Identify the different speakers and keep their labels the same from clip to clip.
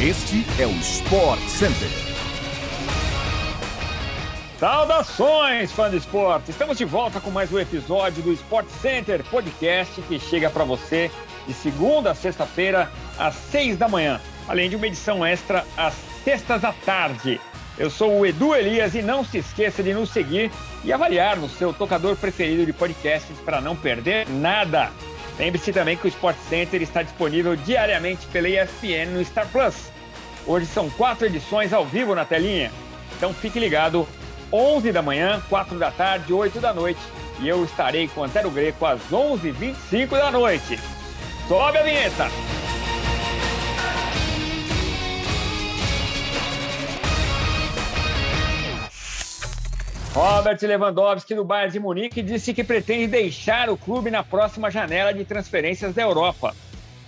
Speaker 1: Este é o Sport Center.
Speaker 2: Saudações, fã do esporte! Estamos de volta com mais um episódio do Sport Center Podcast que chega para você de segunda a sexta-feira às seis da manhã, além de uma edição extra às sextas à tarde. Eu sou o Edu Elias e não se esqueça de nos seguir e avaliar no seu tocador preferido de podcasts para não perder nada. Lembre-se também que o Sport Center está disponível diariamente pela ESPN no Star Plus. Hoje são quatro edições ao vivo na telinha. Então fique ligado, 11 da manhã, 4 da tarde, 8 da noite. E eu estarei com o Antero Greco às 11h25 da noite. Sobe a vinheta! Robert Lewandowski do Bayern de Munique disse que pretende deixar o clube na próxima janela de transferências da Europa.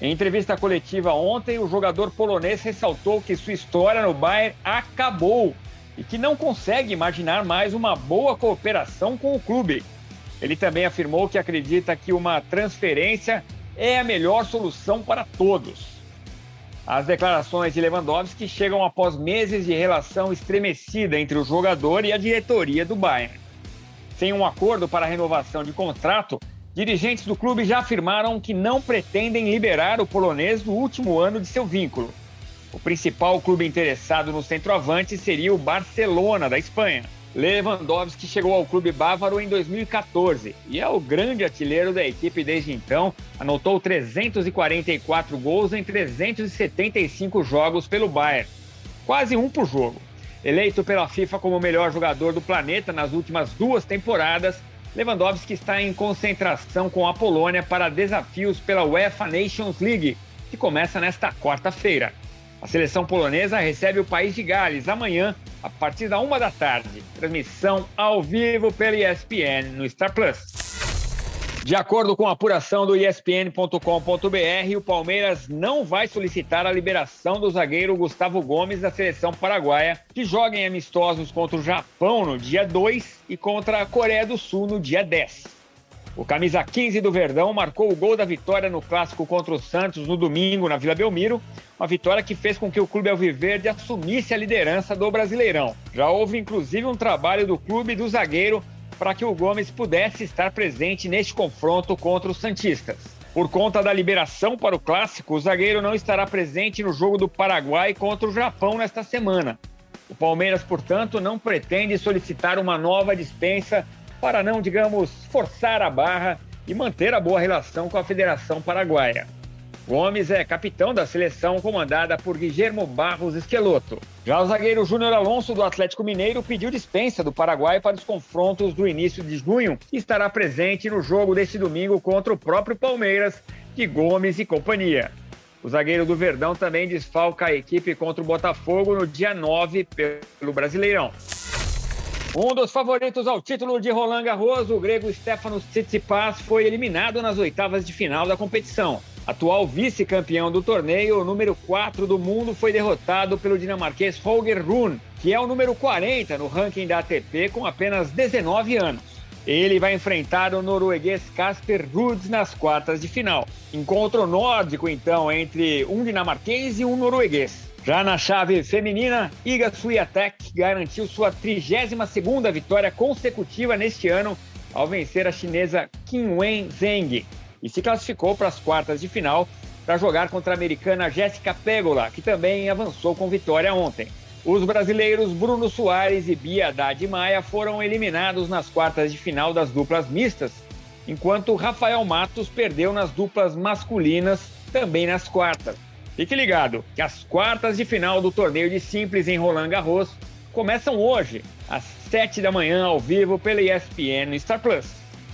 Speaker 2: Em entrevista coletiva ontem, o jogador polonês ressaltou que sua história no Bayern acabou e que não consegue imaginar mais uma boa cooperação com o clube. Ele também afirmou que acredita que uma transferência é a melhor solução para todos. As declarações de Lewandowski chegam após meses de relação estremecida entre o jogador e a diretoria do Bayern. Sem um acordo para renovação de contrato, dirigentes do clube já afirmaram que não pretendem liberar o polonês no último ano de seu vínculo. O principal clube interessado no centroavante seria o Barcelona, da Espanha. Lewandowski chegou ao clube bávaro em 2014 e é o grande artilheiro da equipe desde então. Anotou 344 gols em 375 jogos pelo Bayern, quase um por jogo. Eleito pela FIFA como o melhor jogador do planeta nas últimas duas temporadas, Lewandowski está em concentração com a Polônia para desafios pela UEFA Nations League, que começa nesta quarta-feira. A seleção polonesa recebe o país de Gales amanhã, a partir da uma da tarde. Transmissão ao vivo pela ESPN no Star Plus. De acordo com a apuração do ESPN.com.br, o Palmeiras não vai solicitar a liberação do zagueiro Gustavo Gomes da seleção paraguaia, que joga em amistosos contra o Japão no dia 2 e contra a Coreia do Sul no dia 10. O camisa 15 do Verdão marcou o gol da vitória no clássico contra o Santos no domingo na Vila Belmiro, uma vitória que fez com que o clube alviverde assumisse a liderança do Brasileirão. Já houve inclusive um trabalho do clube e do zagueiro para que o Gomes pudesse estar presente neste confronto contra os santistas. Por conta da liberação para o clássico, o zagueiro não estará presente no jogo do Paraguai contra o Japão nesta semana. O Palmeiras, portanto, não pretende solicitar uma nova dispensa para não, digamos, forçar a barra e manter a boa relação com a Federação Paraguaia. Gomes é capitão da seleção comandada por Guillermo Barros Esqueloto. Já o zagueiro Júnior Alonso do Atlético Mineiro pediu dispensa do Paraguai para os confrontos do início de junho e estará presente no jogo deste domingo contra o próprio Palmeiras de Gomes e companhia. O zagueiro do Verdão também desfalca a equipe contra o Botafogo no dia 9 pelo Brasileirão. Um dos favoritos ao título de Roland Garros, o grego Stefanos Tsitsipas, foi eliminado nas oitavas de final da competição. Atual vice-campeão do torneio, o número 4 do mundo, foi derrotado pelo dinamarquês Holger Rune, que é o número 40 no ranking da ATP com apenas 19 anos. Ele vai enfrentar o norueguês Casper Ruud nas quartas de final. Encontro nórdico, então, entre um dinamarquês e um norueguês. Já na chave feminina, Iga Swiatek garantiu sua 32ª vitória consecutiva neste ano ao vencer a chinesa Qinwen Zheng e se classificou para as quartas de final para jogar contra a americana Jéssica Pegula, que também avançou com vitória ontem. Os brasileiros Bruno Soares e Bia Haddad Maia foram eliminados nas quartas de final das duplas mistas, enquanto Rafael Matos perdeu nas duplas masculinas também nas quartas. Fique ligado que as quartas de final do torneio de simples em Roland Garros começam hoje, às 7 da manhã, ao vivo pela ESPN no Star Plus.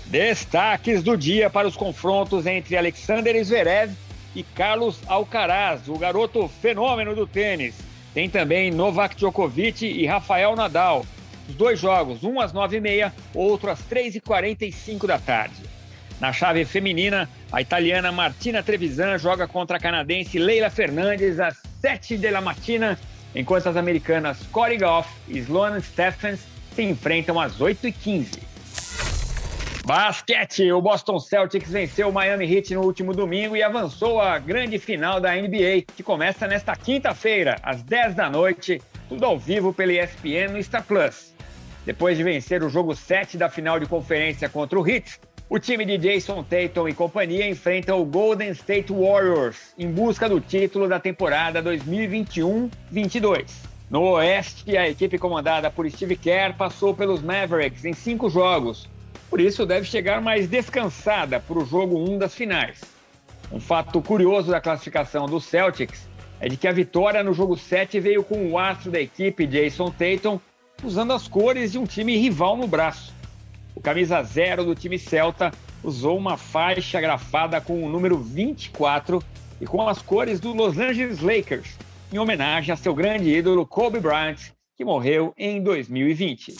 Speaker 2: Destaques do dia para os confrontos entre Alexander Zverev e Carlos Alcaraz, o garoto fenômeno do tênis. Tem também Novak Djokovic e Rafael Nadal. Os dois jogos, um às 9h30, outro às 3h45 da tarde. Na chave feminina, a italiana Martina Trevisan joga contra a canadense Leila Fernandes às 7 da matina, enquanto as americanas Corey Goff e Sloane Stephens se enfrentam às 8h15. Basquete, o Boston Celtics venceu o Miami Heat no último domingo e avançou à grande final da NBA, que começa nesta quinta-feira, às 10 da noite, tudo ao vivo pela ESPN no Star Plus. Depois de vencer o jogo 7 da final de conferência contra o Heat, o time de Jason Tatum e companhia enfrenta o Golden State Warriors em busca do título da temporada 2021-22. No Oeste, a equipe comandada por Steve Kerr passou pelos Mavericks em cinco jogos, por isso deve chegar mais descansada para o jogo 1 das finais. Um fato curioso da classificação do Celtics é de que a vitória no jogo 7 veio com o astro da equipe, Jason Tatum, usando as cores de um time rival no braço. Camisa zero do time celta usou uma faixa grafada com o número 24 e com as cores do Los Angeles Lakers, em homenagem a seu grande ídolo Kobe Bryant, que morreu em 2020.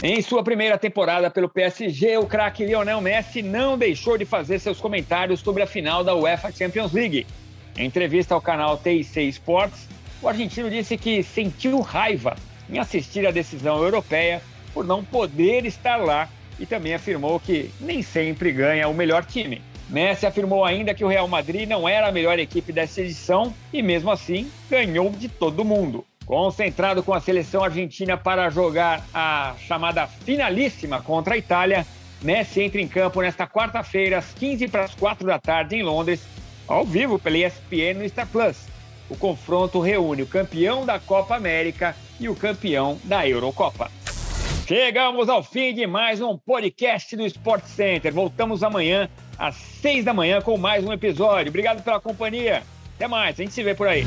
Speaker 2: Em sua primeira temporada pelo PSG, o craque Lionel Messi não deixou de fazer seus comentários sobre a final da UEFA Champions League. Em entrevista ao canal TIC Sports, o argentino disse que sentiu raiva em assistir à decisão europeia por não poder estar lá e também afirmou que nem sempre ganha o melhor time. Messi afirmou ainda que o Real Madrid não era a melhor equipe dessa edição e, mesmo assim, ganhou de todo mundo. Concentrado com a seleção argentina para jogar a chamada finalíssima contra a Itália, Messi entra em campo nesta quarta-feira, às 15 para as 4 da tarde, em Londres, ao vivo pela ESPN no Star Plus. O confronto reúne o campeão da Copa América e o campeão da Eurocopa. Chegamos ao fim de mais um podcast do Sport Center. Voltamos amanhã às seis da manhã com mais um episódio. Obrigado pela companhia. Até mais, a gente se vê por aí.